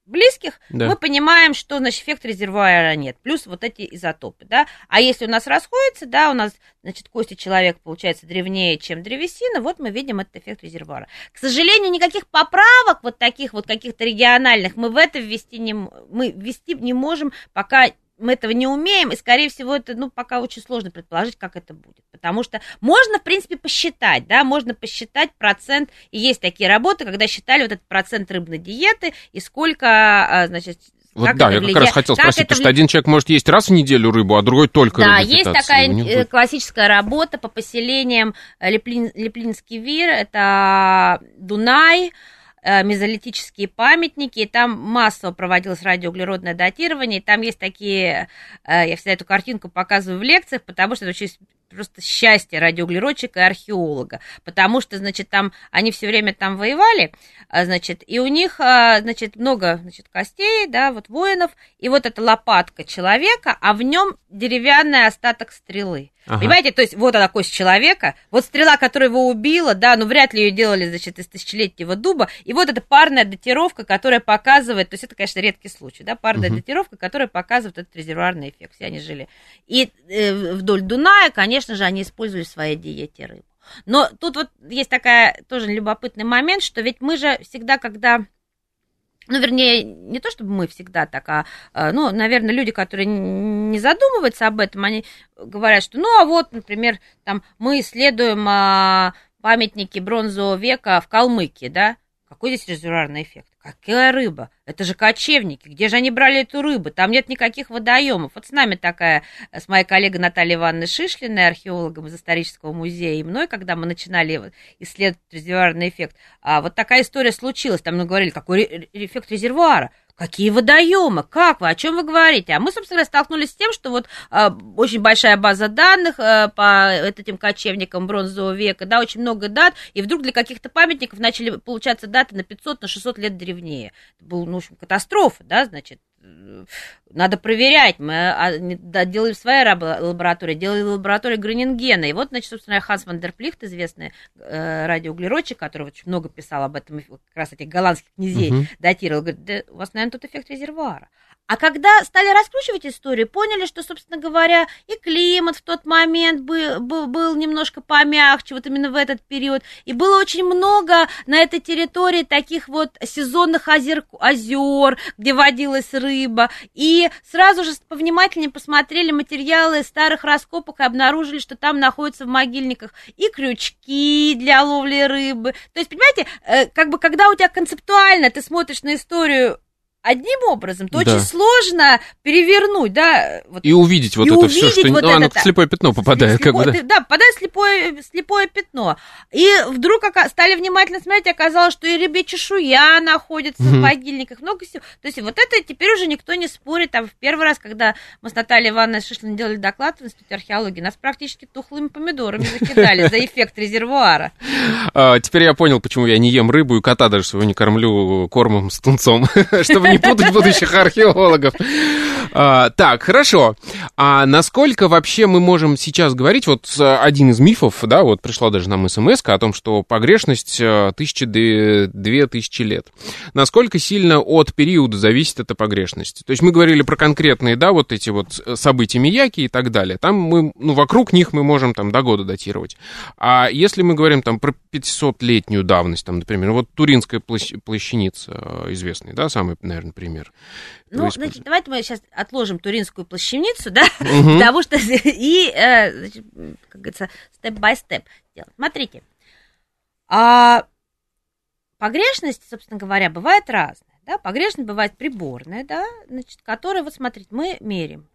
Speaker 2: близких, да. мы понимаем, что, значит, эффект резервуара нет, плюс вот эти изотопы, да, а если у нас расходится, да, у нас, значит, кости человека получается древнее, чем древесина, вот мы видим этот эффект резервуара. К сожалению, никаких поправок вот таких вот каких-то региональных мы в это ввести не, мы ввести не можем, пока мы этого не умеем, и, скорее всего, это, ну, пока очень сложно предположить, как это будет. Потому что можно, в принципе, посчитать, да, можно посчитать процент, и есть такие работы, когда считали вот этот процент рыбной диеты, и сколько, а, значит,
Speaker 1: вот как да, я влияет, как раз хотел спросить, потому что один человек может есть раз в неделю рыбу, а другой только
Speaker 2: Да, есть такая э, классическая работа по поселениям э, Леплин, Леплинский вир, это Дунай, мезолитические памятники, и там массово проводилось радиоуглеродное датирование, и там есть такие, э, я всегда эту картинку показываю в лекциях, потому что это очень просто счастье радиоуглеродчика и археолога, потому что, значит, там они все время там воевали, а, значит, и у них, а, значит, много, значит, костей, да, вот воинов, и вот эта лопатка человека, а в нем деревянный остаток стрелы. Ага. Понимаете, то есть вот она кость человека, вот стрела, которая его убила, да, ну вряд ли ее делали, значит, из тысячелетнего дуба, и вот эта парная датировка, которая показывает, то есть это, конечно, редкий случай, да, парная угу. датировка, которая показывает этот резервуарный эффект, все они жили. И э, вдоль Дуная, конечно же, они использовали в своей диете рыбу. Но тут вот есть такая тоже любопытный момент, что ведь мы же всегда, когда ну, вернее, не то чтобы мы всегда так, а, а, ну, наверное, люди, которые не задумываются об этом, они говорят, что, ну, а вот, например, там мы исследуем а, памятники бронзового века в Калмыкии, да, какой здесь резервуарный эффект? Какая рыба? Это же кочевники. Где же они брали эту рыбу? Там нет никаких водоемов. Вот с нами такая, с моей коллегой Натальей Ивановной Шишлиной, археологом из исторического музея, и мной, когда мы начинали исследовать резервуарный эффект, а вот такая история случилась. Там мы говорили, какой эффект резервуара? Какие водоемы? Как вы? О чем вы говорите? А мы, собственно, столкнулись с тем, что вот э, очень большая база данных э, по этим кочевникам бронзового века, да, очень много дат, и вдруг для каких-то памятников начали получаться даты на 500, на 600 лет древнее. Это был, ну, в общем, катастрофа, да, значит, надо проверять. Мы а, да, делаем своя лаборатория, делали лабораторию Гренингена. И вот, значит, собственно, Ханс Вандерплихт, известный э, радиоуглеродчик, который очень много писал об этом, как раз этих голландских князей, угу. датировал, говорит, да, у вас, наверное, тут эффект резервуара. А когда стали раскручивать историю, поняли, что, собственно говоря, и климат в тот момент был, был, был немножко помягче, вот именно в этот период. И было очень много на этой территории таких вот сезонных озер, озер где водилась рыба. И сразу же повнимательнее посмотрели материалы старых раскопок и обнаружили, что там находятся в могильниках и крючки для ловли рыбы. То есть, понимаете, э, как бы когда у тебя концептуально ты смотришь на историю одним образом, то да. очень сложно перевернуть, да.
Speaker 1: Вот, и увидеть вот и это увидеть все, что вот ну, оно в слепое пятно попадает.
Speaker 2: Слепое,
Speaker 1: как бы,
Speaker 2: да? да, попадает слепое, слепое пятно. И вдруг стали внимательно смотреть, оказалось, что и рыбья чешуя находится угу. в могильниках, много всего. То есть вот это теперь уже никто не спорит. Там в первый раз, когда мы с Натальей Ивановной Шишлин делали доклад в Институте археологии, нас практически тухлыми помидорами закидали за эффект резервуара.
Speaker 1: А, теперь я понял, почему я не ем рыбу и кота даже своего не кормлю кормом с тунцом, чтобы не путать будущих археологов. А, так, хорошо. А насколько вообще мы можем сейчас говорить, вот один из мифов, да, вот пришла даже нам смс о том, что погрешность э, тысячи, две тысячи лет. Насколько сильно от периода зависит эта погрешность? То есть мы говорили про конкретные, да, вот эти вот события Мияки и так далее. Там мы, ну, вокруг них мы можем там до года датировать. А если мы говорим там про 500-летнюю давность, там, например, вот Туринская плащаница э, известный, да, самый, наверное, пример.
Speaker 2: Ну, значит, давайте мы сейчас отложим Туринскую плащаницу, да, угу. потому что и, э, значит, как говорится, степ-бай-степ делать. Смотрите, а погрешность, собственно говоря, бывает разная. Да? Погрешность бывает приборная, да, значит, которая, вот смотрите, мы меряем.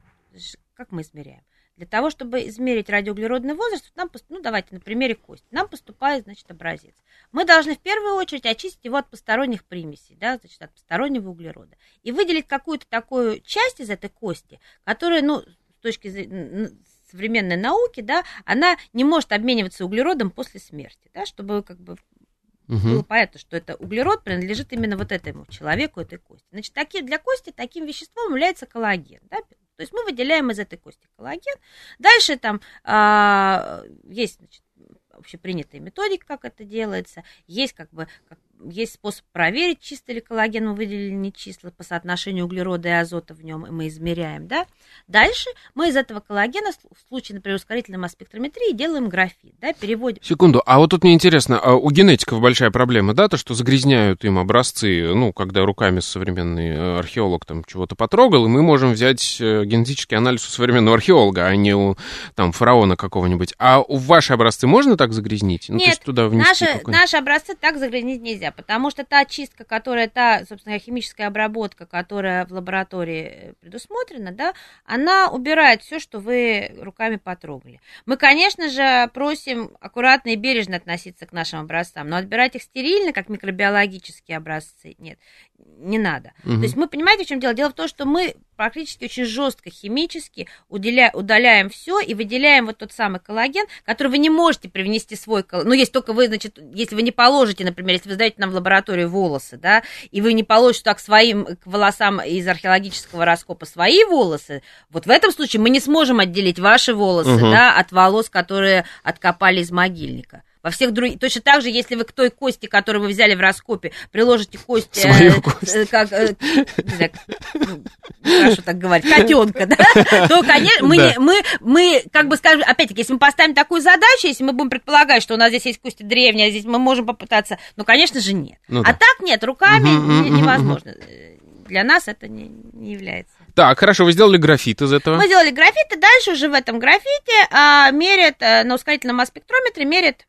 Speaker 2: Как мы измеряем? Для того, чтобы измерить радиоуглеродный возраст, нам, ну, давайте на примере кости, нам поступает, значит, образец. Мы должны в первую очередь очистить его от посторонних примесей, да, значит, от постороннего углерода, и выделить какую-то такую часть из этой кости, которая, ну, с точки зрения современной науки, да, она не может обмениваться углеродом после смерти, да, чтобы как бы Угу. Было понятно, что это углерод принадлежит именно вот этому человеку, этой кости. Значит, такие, для кости таким веществом является коллаген, да, то есть мы выделяем из этой кости коллаген. Дальше там а, есть значит, общепринятая методика, как это делается. Есть как бы как есть способ проверить, чисто ли коллаген мы выделили, не чисто, по соотношению углерода и азота в нем, и мы измеряем, да. Дальше мы из этого коллагена, в случае, например, ускорительной масс-спектрометрии, делаем графит, да, переводим.
Speaker 1: Секунду, а вот тут мне интересно, а у генетиков большая проблема, да, то, что загрязняют им образцы, ну, когда руками современный э, археолог там чего-то потрогал, и мы можем взять э, генетический анализ у современного археолога, а не у, там, фараона какого-нибудь. А у ваши образцы можно так загрязнить?
Speaker 2: Ну, Нет, туда наши, наши образцы так загрязнить нельзя нельзя, потому что та очистка, которая, та, собственно, химическая обработка, которая в лаборатории э, предусмотрена, да, она убирает все, что вы руками потрогали. Мы, конечно же, просим аккуратно и бережно относиться к нашим образцам, но отбирать их стерильно, как микробиологические образцы, нет, не надо. Угу. То есть мы, понимаете, в чем дело? Дело в том, что мы практически очень жестко химически уделя, удаляем все и выделяем вот тот самый коллаген, который вы не можете привнести свой коллаген. Ну, если только вы, значит, если вы не положите, например, если вы сдаете нам в лабораторию волосы, да, и вы не положите так своим к волосам из археологического раскопа свои волосы, вот в этом случае мы не сможем отделить ваши волосы, угу. да, от волос, которые откопали из могильника. Во всех других... Точно так же, если вы к той кости, которую вы взяли в раскопе, приложите кость... Э, Свою э, кость. Э, как, э, знаю, ну, хорошо так говорить, котенка, да? То, конечно, мы, да. мы, мы, как бы скажем, опять-таки, если мы поставим такую задачу, если мы будем предполагать, что у нас здесь есть кости древние, а здесь мы можем попытаться... Ну, конечно же, нет. Ну, да. А так нет, руками угу, невозможно. Угу. Для нас это не, не является.
Speaker 1: Так, хорошо, вы сделали графит из этого.
Speaker 2: Мы сделали графит, и дальше уже в этом графите а, мерят, а, на ускорительном масс-спектрометре мерят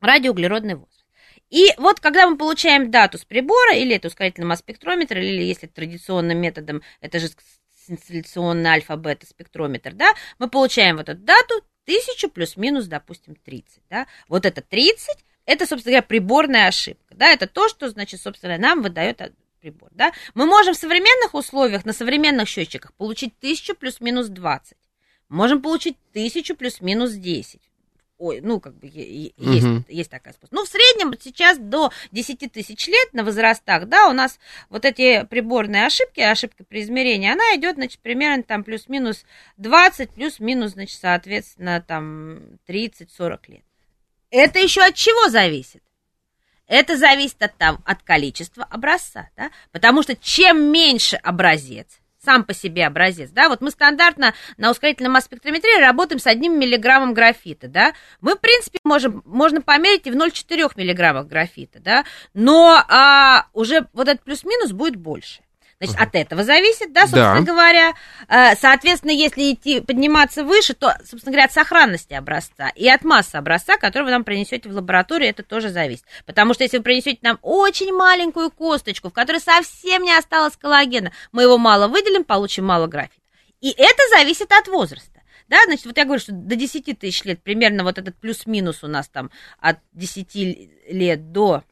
Speaker 2: радиоуглеродный возраст. И вот когда мы получаем дату с прибора, или это ускорительный масс-спектрометр, или если традиционным методом, это же инсталляционный альфа-бета-спектрометр, да, мы получаем вот эту дату, 1000 плюс-минус, допустим, 30, да. Вот это 30, это, собственно говоря, приборная ошибка, да, это то, что, значит, собственно, нам выдает прибор, да. Мы можем в современных условиях, на современных счетчиках получить 1000 плюс-минус 20, можем получить 1000 плюс-минус 10, ой, ну, как бы есть, угу. есть такая способ. Ну, в среднем сейчас до 10 тысяч лет на возрастах, да, у нас вот эти приборные ошибки, ошибка при измерении, она идет, значит, примерно там плюс-минус 20, плюс-минус, значит, соответственно, там 30-40 лет. Это еще от чего зависит? Это зависит от, того, от количества образца, да? потому что чем меньше образец, сам по себе образец, да, вот мы стандартно на ускорительном масс-спектрометрии работаем с одним миллиграммом графита, да, мы, в принципе, можем, можно померить и в 0,4 миллиграммах графита, да, но а, уже вот этот плюс-минус будет больше. Значит, uh-huh. от этого зависит, да, собственно да. говоря. Э, соответственно, если идти подниматься выше, то, собственно говоря, от сохранности образца и от массы образца, который вы нам принесете в лабораторию, это тоже зависит. Потому что если вы принесете нам очень маленькую косточку, в которой совсем не осталось коллагена, мы его мало выделим, получим мало графита. И это зависит от возраста. Да, значит, вот я говорю, что до 10 тысяч лет примерно вот этот плюс-минус у нас там от 10 лет до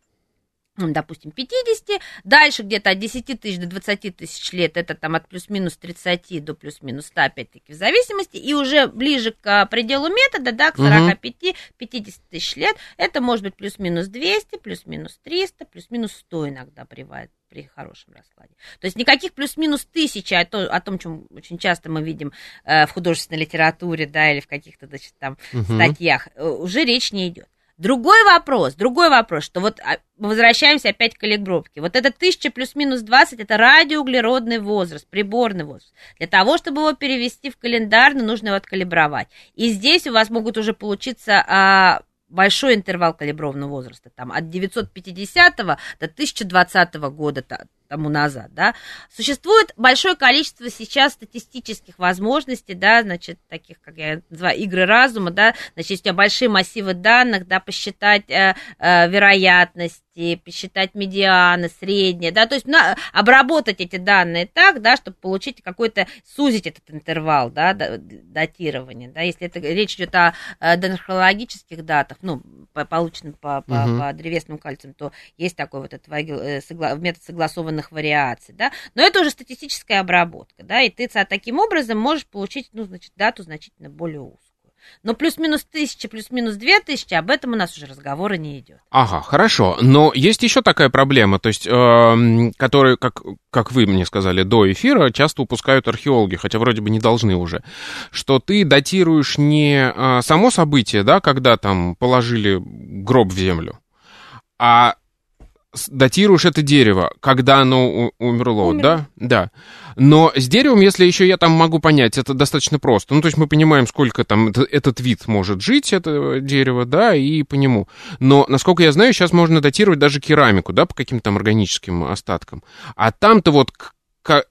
Speaker 2: допустим, 50, дальше где-то от 10 тысяч до 20 тысяч лет, это там от плюс-минус 30 до плюс-минус 100, опять-таки, в зависимости, и уже ближе к пределу метода, да, к 45-50 тысяч лет, это может быть плюс-минус 200, плюс-минус 300, плюс-минус 100 иногда бывает при хорошем раскладе. То есть никаких плюс-минус тысячи, о, то, о том, чем очень часто мы видим э, в художественной литературе, да, или в каких-то, значит, там угу. статьях, э, уже речь не идет. Другой вопрос, другой вопрос, что вот а, возвращаемся опять к калибровке. Вот это 1000 плюс-минус 20, это радиоуглеродный возраст, приборный возраст. Для того, чтобы его перевести в календарный, нужно его откалибровать. И здесь у вас могут уже получиться а, большой интервал калибровного возраста, там от 950 до 1020 года тому назад, да, существует большое количество сейчас статистических возможностей, да, значит, таких, как я называю, игры разума, да, значит, у тебя большие массивы данных, да, посчитать э, э, вероятность, посчитать медианы, средние, да, то есть на, обработать эти данные так, да, чтобы получить какой-то, сузить этот интервал, да, датирования, да, если это речь идет о, о дендрологических датах, ну, полученных по, по, угу. по древесному кальцию, то есть такой вот этот э, метод согласованных вариаций, да, но это уже статистическая обработка, да, и ты таким образом можешь получить, ну, значит, дату значительно более узкую. Но плюс-минус тысяча, плюс-минус две тысячи, об этом у нас уже разговора не идет.
Speaker 1: Ага, хорошо. Но есть еще такая проблема, то есть, э, которую, как, как вы мне сказали до эфира, часто упускают археологи, хотя вроде бы не должны уже, что ты датируешь не э, само событие, да, когда там положили гроб в землю, а датируешь это дерево, когда оно умерло, Умер. да? Да. Но с деревом, если еще я там могу понять, это достаточно просто. Ну, то есть мы понимаем, сколько там этот вид может жить, это дерево, да, и по нему. Но, насколько я знаю, сейчас можно датировать даже керамику, да, по каким-то там органическим остаткам. А там-то вот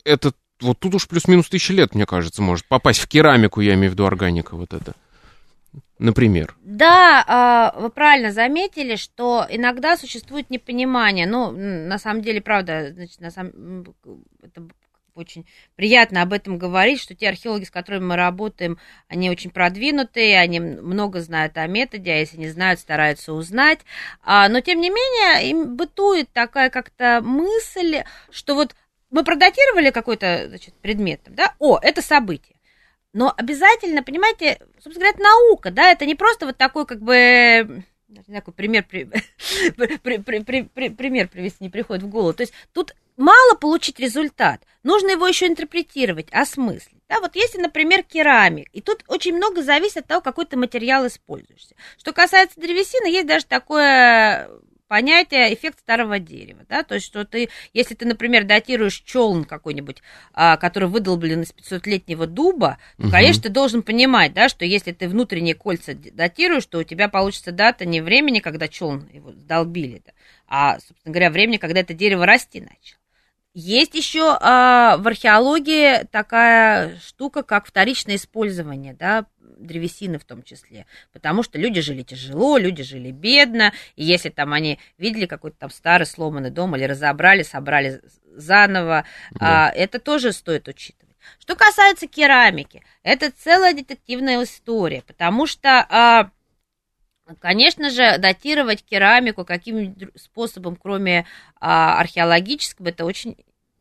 Speaker 1: этот вот тут уж плюс-минус тысячи лет, мне кажется, может попасть в керамику, я имею в виду органика вот это например?
Speaker 2: Да, а, вы правильно заметили, что иногда существует непонимание. Ну, на самом деле, правда, значит, на самом... это очень приятно об этом говорить, что те археологи, с которыми мы работаем, они очень продвинутые, они много знают о методе, а если не знают, стараются узнать. А, но, тем не менее, им бытует такая как-то мысль, что вот мы продатировали какой-то значит, предмет, да, о, это событие. Но обязательно, понимаете, собственно говоря, это наука, да, это не просто вот такой как бы такой пример, при, при, при, при, при, пример привести не приходит в голову. То есть тут мало получить результат, нужно его еще интерпретировать, осмыслить. Да, вот если, например, керамик, и тут очень много зависит от того, какой ты материал используешься. Что касается древесины, есть даже такое понятие эффект старого дерева, да, то есть что ты, если ты, например, датируешь челн какой-нибудь, а, который выдолблен из 500-летнего дуба, то, угу. конечно, ты должен понимать, да, что если ты внутренние кольца датируешь, то у тебя получится дата не времени, когда челн его долбили, да, а, собственно говоря, времени, когда это дерево расти начало. Есть еще а, в археологии такая штука, как вторичное использование, да, древесины в том числе, потому что люди жили тяжело, люди жили бедно, и если там они видели какой-то там старый сломанный дом или разобрали, собрали заново, да. а, это тоже стоит учитывать. Что касается керамики, это целая детективная история, потому что а, Конечно же, датировать керамику каким способом, кроме а, археологического, это очень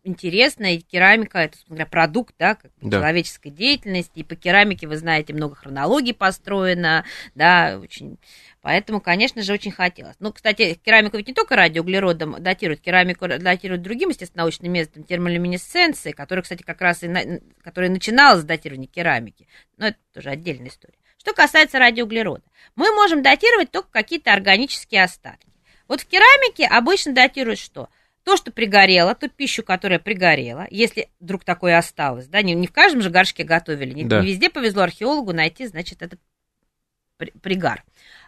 Speaker 2: интересно, и керамика это, говоря, продукт, да, как да. человеческой деятельности, и по керамике, вы знаете, много хронологий построено, да, очень, поэтому, конечно же, очень хотелось. Ну, кстати, керамику ведь не только радиоуглеродом датируют, керамику датируют другим, естественно, научным методом термолюминесценции, который, кстати, как раз и, на, который начинал с датирования керамики, но это тоже отдельная история. Что касается радиоуглерода, мы можем датировать только какие-то органические остатки. Вот в керамике обычно датируют что? То, что пригорело, ту пищу, которая пригорела, если вдруг такое осталось, да, не, не в каждом же горшке готовили, не,
Speaker 1: Да.
Speaker 2: не везде повезло археологу найти, значит, этот при- пригар.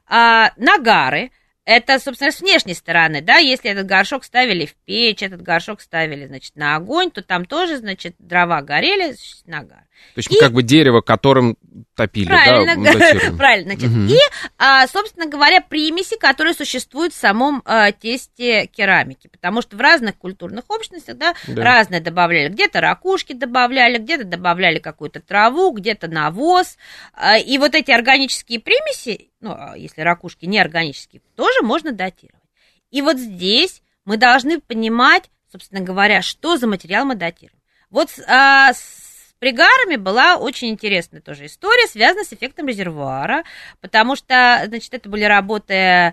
Speaker 2: А, нагары, это, собственно, с внешней стороны, да, если этот горшок ставили в печь, этот горшок ставили, значит, на огонь, то там тоже, значит, дрова горели, значит, нагар.
Speaker 1: То есть
Speaker 2: И-
Speaker 1: как бы дерево, которым топили,
Speaker 2: Правильно,
Speaker 1: да, датируем.
Speaker 2: правильно, значит,
Speaker 1: Мгм.
Speaker 2: и, а, собственно говоря, примеси, которые существуют в самом а, тесте керамики, потому что в разных культурных общностях, да,
Speaker 1: Да.
Speaker 2: разное добавляли, где-то ракушки добавляли, где-то добавляли какую-то траву, где-то навоз, а, и вот эти органические примеси, ну, если ракушки не органические, тоже можно датировать. И вот здесь мы должны понимать, собственно говоря, что за материал мы датируем. Вот а, с пригарами была очень интересная тоже история, связанная с эффектом резервуара, потому что, значит, это были работы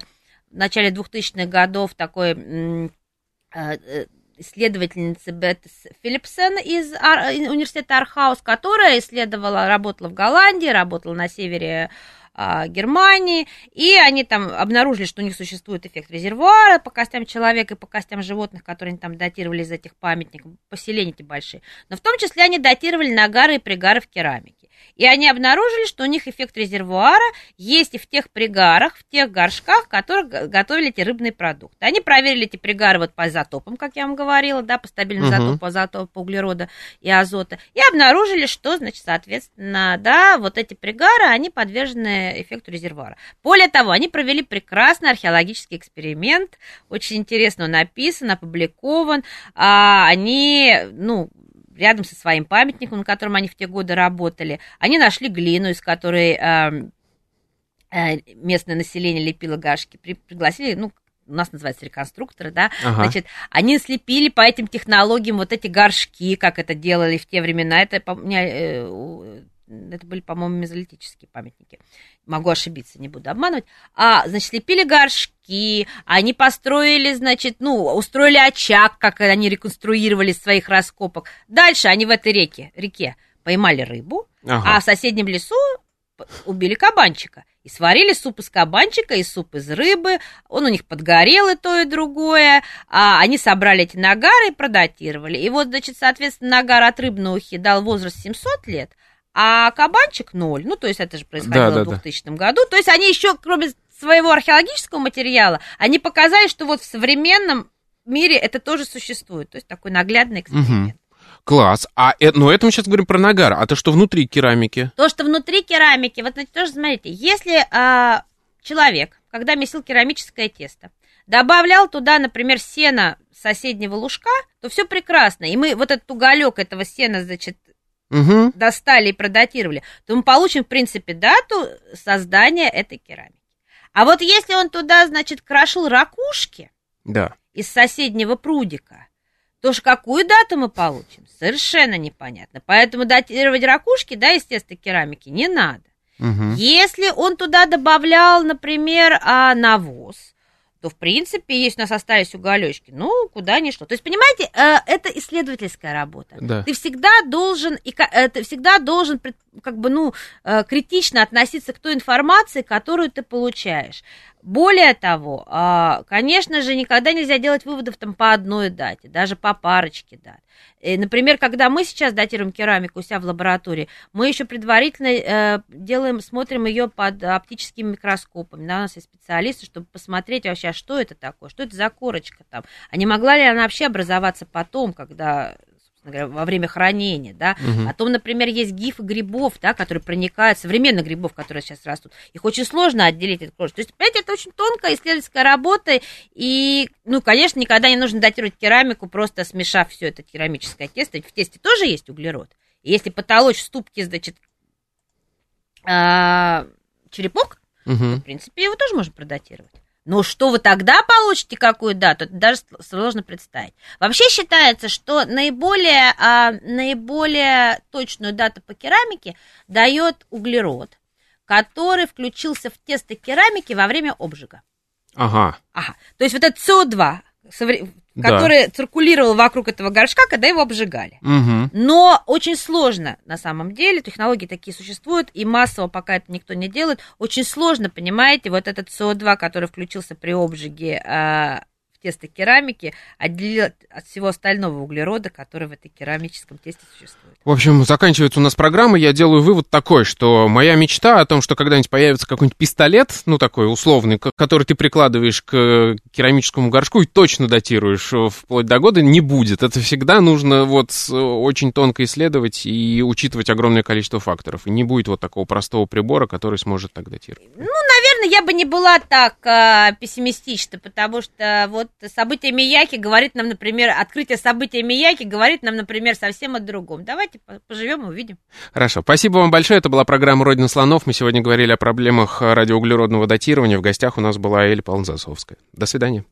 Speaker 2: в начале 2000-х годов такой э, э, исследовательницы Бет Филлипсон из из университета Архаус, которая исследовала, работала в Голландии, работала на севере а, Германии, и они там обнаружили, что у них существует эффект резервуара по костям человека и по костям животных, которые они там датировали из этих памятников, поселения эти большие. Но в том числе они датировали нагары и пригары в керамике. И они обнаружили, что у них эффект резервуара есть и в тех пригарах, в тех горшках, в которых готовили эти рыбные продукты. Они проверили эти пригары вот по изотопам, как я вам говорила, да, по стабильному
Speaker 1: Мгм.
Speaker 2: изотопу, азотопу углерода и азота, и обнаружили, что, значит, соответственно, да, вот эти пригары, они подвержены эффекту резервуара. Более того, они провели прекрасный археологический эксперимент, очень интересно он написан, опубликован. А, они, ну, рядом со своим памятником, на котором они в те годы работали, они нашли глину, из которой эм, э, местное население лепило гашки, При- пригласили, ну, у нас называется реконструкторы, да,
Speaker 1: Ага.
Speaker 2: значит, они слепили по этим технологиям вот эти горшки, как это делали в те времена, это, по- меня, э, это были, по-моему, мезолитические памятники. Могу ошибиться, не буду обманывать. А, значит, слепили горшки, они построили, значит, ну, устроили очаг, как они реконструировали из своих раскопок. Дальше они в этой реке, реке поймали рыбу,
Speaker 1: Ага.
Speaker 2: а в соседнем лесу убили кабанчика. И сварили суп из кабанчика и суп из рыбы. Он у них подгорел и то, и другое. А они собрали эти нагары и продатировали. И вот, значит, соответственно, нагар от рыбной ухи дал возраст 700 лет, а кабанчик ноль. Ну, то есть это же происходило
Speaker 1: Да, да,
Speaker 2: в 2000 году. То есть они еще, кроме своего археологического материала, они показали, что вот в современном мире это тоже существует. То есть такой наглядный эксперимент.
Speaker 1: Класс. А, э, но это мы сейчас говорим про нагар. А то, что внутри керамики?
Speaker 2: То, что внутри керамики, вот значит, тоже смотрите, если а, человек, когда месил керамическое тесто, добавлял туда, например, сено соседнего лужка, то все прекрасно. И мы вот этот уголек этого сена, значит,
Speaker 1: Угу.
Speaker 2: достали и продатировали, то мы получим, в принципе, дату создания этой керамики. А вот если он туда, значит, крошил ракушки
Speaker 1: Да.
Speaker 2: из соседнего прудика, то ж какую дату мы получим? Совершенно непонятно. Поэтому датировать ракушки, да, теста керамики не надо.
Speaker 1: Мгм.
Speaker 2: Если он туда добавлял, например, а, навоз, то, в принципе, если у нас остались уголечки, ну, куда ни шло. То есть, понимаете, э, это исследовательская работа.
Speaker 1: Да.
Speaker 2: Ты всегда должен, и э, ты всегда должен, как бы, ну, э, критично относиться к той информации, которую ты получаешь. Более того, а, конечно же, никогда нельзя делать выводов там по одной дате, даже по парочке дат. Э, Например, когда мы сейчас датируем керамику у себя в лаборатории, мы еще предварительно э, делаем, смотрим ее под оптическим микроскопом. Да, у нас есть специалисты, чтобы посмотреть вообще, а что это такое, что это за корочка там, а не могла ли она вообще образоваться потом, когда собственно говоря, во время хранения, да,
Speaker 1: Мгм.
Speaker 2: Потом, например, есть гифы грибов, да, которые проникают, современных грибов, которые сейчас растут. Их очень сложно отделить от кожи. То есть, понимаете, это очень тонкая исследовательская работа. И, ну, конечно, никогда не нужно датировать керамику, просто смешав все это керамическое тесто. Ведь в тесте тоже есть углерод. И если потолочь в ступке, значит, а, черепок,
Speaker 1: Мгм.
Speaker 2: в принципе, его тоже можно продатировать. Но что вы тогда получите, какую дату, это даже сложно представить. Вообще считается, что наиболее, а, наиболее точную дату по керамике дает углерод, который включился в тесто керамики во время обжига.
Speaker 1: Ага.
Speaker 2: Ага. То есть вот этот СО2, совре-
Speaker 1: Да.
Speaker 2: который циркулировал вокруг этого горшка, когда его обжигали.
Speaker 1: Мгм.
Speaker 2: Но очень сложно на самом деле, технологии такие существуют, и массово пока это никто не делает, очень сложно, понимаете, вот этот СО2, который включился при обжиге а, в тесто керамики, отделить от всего остального углерода, который в этой керамическом тесте существует.
Speaker 1: В общем, заканчивается у нас программа. Я делаю вывод такой, что моя мечта о том, что когда-нибудь появится какой-нибудь пистолет, ну такой условный, который ты прикладываешь к керамическому горшку и точно датируешь э, вплоть до года, не будет. Это всегда нужно вот с- очень тонко исследовать и учитывать огромное количество факторов. И не будет вот такого простого прибора, который сможет так датировать.
Speaker 2: Наверное, я бы не была так а, пессимистична, потому что вот событие Мияки говорит нам, например, открытие события Мияки говорит нам, например, совсем о другом. Давайте по- поживем и увидим.
Speaker 1: Хорошо, спасибо вам большое. Это была программа «Родина слонов». Мы сегодня говорили о проблемах радиоуглеродного датирования. В гостях у нас была Эля Павловна Засовская. До свидания.